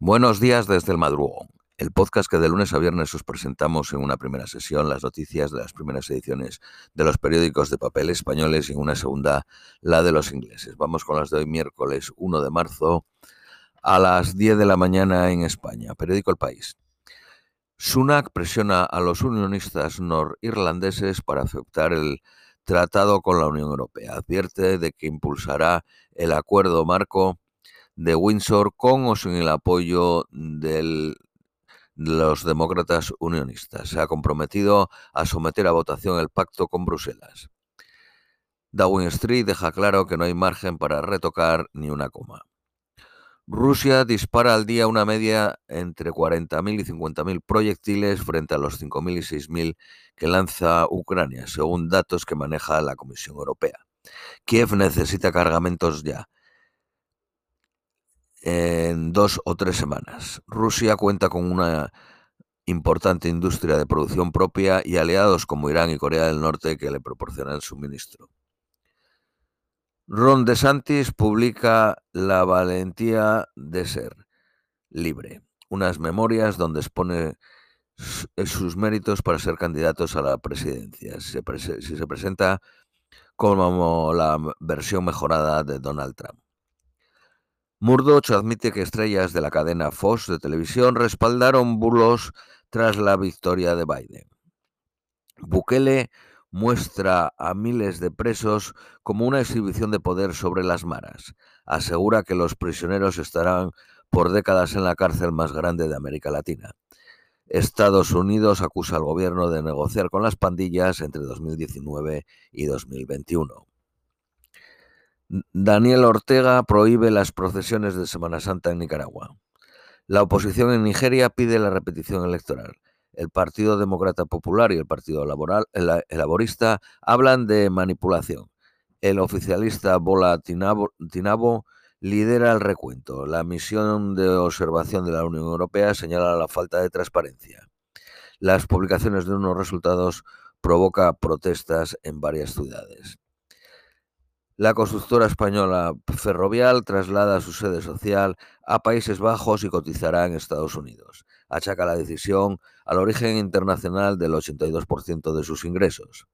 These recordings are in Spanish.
Buenos días desde el madrugón, el podcast que de lunes a viernes os presentamos en una primera sesión las noticias de las primeras ediciones de los periódicos de papel españoles y en una segunda la de los ingleses. Vamos con las de hoy miércoles 1 de marzo a las 10 de la mañana en España. Periódico El País. Sunak presiona a los unionistas norirlandeses para aceptar el tratado con la Unión Europea. Advierte de que impulsará el acuerdo marco de Windsor con o sin el apoyo de los demócratas unionistas. Se ha comprometido a someter a votación el pacto con Bruselas. Downing Street deja claro que no hay margen para retocar ni una coma. Rusia dispara al día una media entre 40.000 y 50.000 proyectiles frente a los 5.000 y 6.000 que lanza Ucrania, según datos que maneja la Comisión Europea. Kiev necesita cargamentos ya en dos o tres semanas. Rusia cuenta con una importante industria de producción propia y aliados como Irán y Corea del Norte que le proporcionan suministro. Ron DeSantis publica La valentía de ser libre, unas memorias donde expone sus méritos para ser candidatos a la presidencia. Si se, si se presenta como la versión mejorada de Donald Trump. Murdoch admite que estrellas de la cadena Fox de televisión respaldaron bulos tras la victoria de Biden. Bukele muestra a miles de presos como una exhibición de poder sobre las maras. Asegura que los prisioneros estarán por décadas en la cárcel más grande de América Latina. Estados Unidos acusa al gobierno de negociar con las pandillas entre 2019 y 2021. Daniel Ortega prohíbe las procesiones de Semana Santa en Nicaragua. La oposición en Nigeria pide la repetición electoral. El Partido Demócrata Popular y el Partido Laboral, Laborista hablan de manipulación. El oficialista Bola Tinabo, Tinabo lidera el recuento. La misión de observación de la Unión Europea señala la falta de transparencia. Las publicaciones de unos resultados provoca protestas en varias ciudades. La constructora española Ferrovial traslada su sede social a Países Bajos y cotizará en Estados Unidos. Achaca la decisión al origen internacional del 82% de sus ingresos.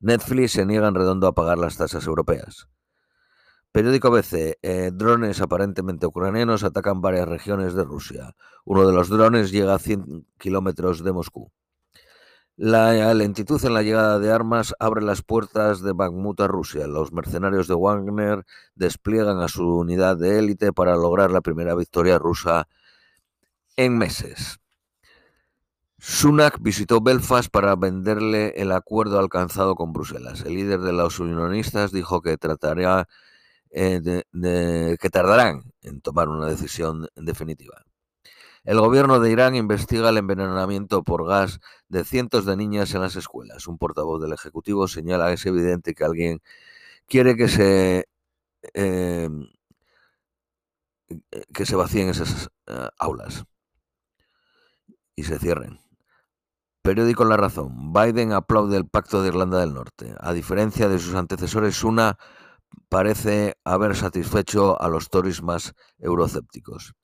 Netflix se niega en redondo a pagar las tasas europeas. Periódico BC. Eh, drones aparentemente ucranianos atacan varias regiones de Rusia. Uno de los drones llega a 100 kilómetros de Moscú. La lentitud en la llegada de armas abre las puertas de Bakhmut a Rusia. Los mercenarios de Wagner despliegan a su unidad de élite para lograr la primera victoria rusa en meses. Sunak visitó Belfast para venderle el acuerdo alcanzado con Bruselas. El líder de los unionistas dijo que trataría eh, que tardarán en tomar una decisión definitiva. El gobierno de Irán investiga el envenenamiento por gas de cientos de niñas en las escuelas. Un portavoz del Ejecutivo señala que es evidente que alguien quiere que se, em, que se vacíen esas eh, aulas y se cierren. Periódico La Razón. Biden aplaude el pacto de Irlanda del Norte. A diferencia de sus antecesores, una parece haber satisfecho a los Tories más eurocépticos.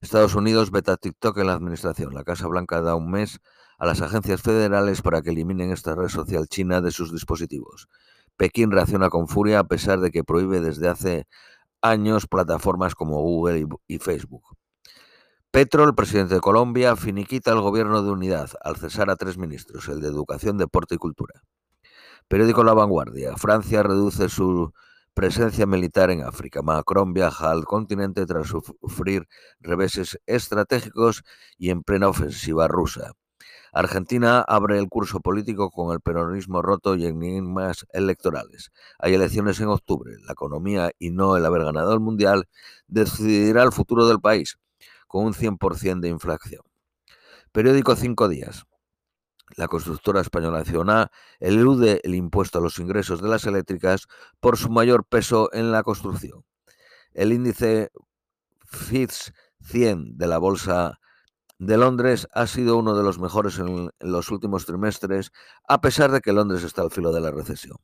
Estados Unidos veta TikTok en la administración. La Casa Blanca da un mes a las agencias federales para que eliminen esta red social china de sus dispositivos. Pekín reacciona con furia a pesar de que prohíbe desde hace años plataformas como Google y, Facebook. Petro, el presidente de Colombia, finiquita el gobierno de unidad al cesar a tres ministros, el de Educación, Deporte y Cultura. Periódico La Vanguardia. Francia reduce su presencia militar en África. Macron viaja al continente tras sufrir reveses estratégicos y en plena ofensiva rusa. Argentina abre el curso político con el peronismo roto y enigmas electorales. Hay elecciones en octubre. La economía y no el haber ganado el mundial decidirá el futuro del país, con un 100% de inflación. Periódico Cinco Días. La constructora española Acciona elude el impuesto a los ingresos de las eléctricas por su mayor peso en la construcción. El índice FITS 100 de la Bolsa de Londres ha sido uno de los mejores en, los últimos trimestres, a pesar de que Londres está al filo de la recesión.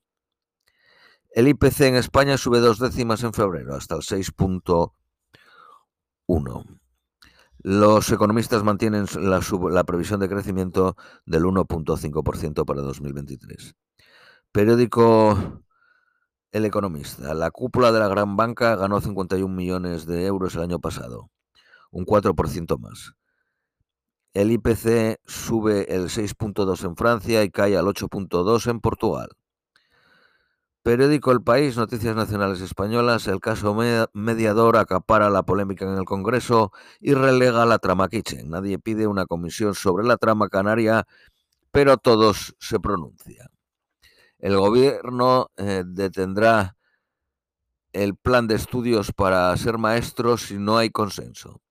El IPC en España sube dos décimas en febrero, hasta el 6.1%. 1. Los economistas mantienen la, previsión de crecimiento del 1.5% para 2023. Periódico El Economista. La cúpula de la gran banca ganó 51 millones de euros el año pasado, un 4% más. El IPC sube el 6.2 en Francia y cae al 8.2 en Portugal. Periódico El País, Noticias Nacionales Españolas, el caso mediador acapara la polémica en el Congreso y relega la trama Kitchen. Nadie pide una comisión sobre la trama canaria, pero todos se pronuncian. El gobierno eh, detendrá el plan de estudios para ser maestros si no hay consenso.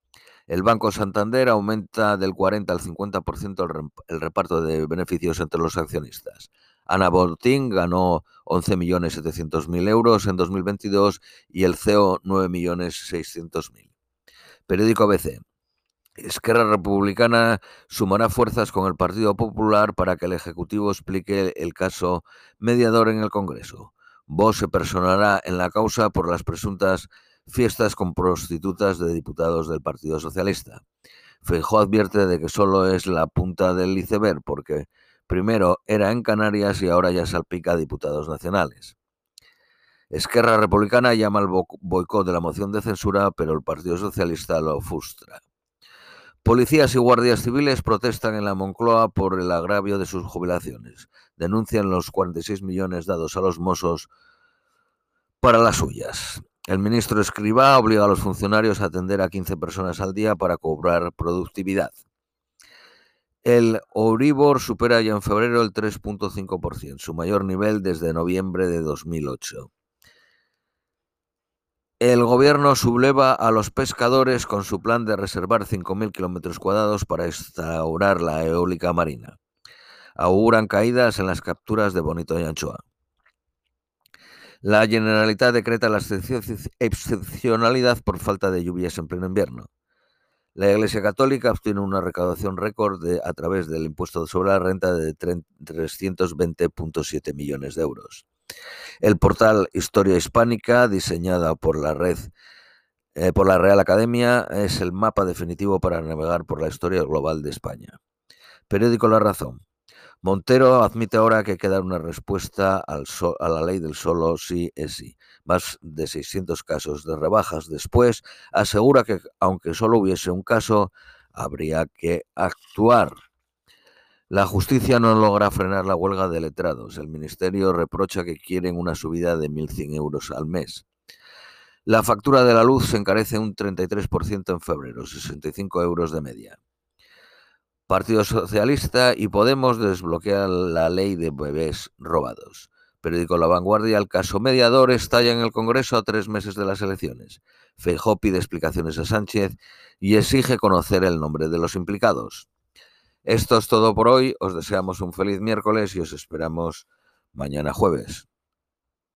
El Banco Santander aumenta del 40 al 50% el reparto de beneficios entre los accionistas. Ana Botín ganó 11.700.000 euros en 2022 y el CEO 9.600.000. Periódico ABC. Esquerra Republicana sumará fuerzas con el Partido Popular para que el Ejecutivo explique el caso mediador en el Congreso. Vox se personará en la causa por las presuntas fiestas con prostitutas de diputados del Partido Socialista. Feijóo advierte de que solo es la punta del iceberg porque Primero era en Canarias y ahora ya salpica a diputados nacionales. Esquerra Republicana llama al boicot de la moción de censura, pero el Partido Socialista lo frustra. Policías y guardias civiles protestan en la Moncloa por el agravio de sus jubilaciones. Denuncian los 46 millones dados a los mozos para las suyas. El ministro Escribá obliga a los funcionarios a atender a 15 personas al día para cobrar productividad. El Euribor supera ya en febrero el 3.5%, su mayor nivel desde noviembre de 2008. El gobierno subleva a los pescadores con su plan de reservar 5.000 kilómetros cuadrados para instaurar la eólica marina. Auguran caídas en las capturas de bonito y anchoa. La Generalitat decreta la excepcionalidad por falta de lluvias en pleno invierno. La Iglesia Católica obtiene una recaudación récord a través del impuesto sobre la renta de 320.7 millones de euros. El portal Historia Hispánica, diseñada por la red eh, por la Real Academia, es el mapa definitivo para navegar por la historia global de España. Periódico La Razón. Montero admite ahora que hay que dar una respuesta a la ley del solo sí es sí. Más de 600 casos de rebajas después, asegura que aunque solo hubiese un caso, habría que actuar. La justicia no logra frenar la huelga de letrados. El ministerio reprocha que quieren una subida de 1.100 euros al mes. La factura de la luz se encarece un 33% en febrero, 65 euros de media. Partido Socialista y Podemos desbloquean la ley de bebés robados. Periódico La Vanguardia, el caso mediador estalla en el Congreso a tres meses de las elecciones. Feijó pide explicaciones a Sánchez y exige conocer el nombre de los implicados. Esto es todo por hoy. Os deseamos un feliz miércoles y os esperamos mañana jueves.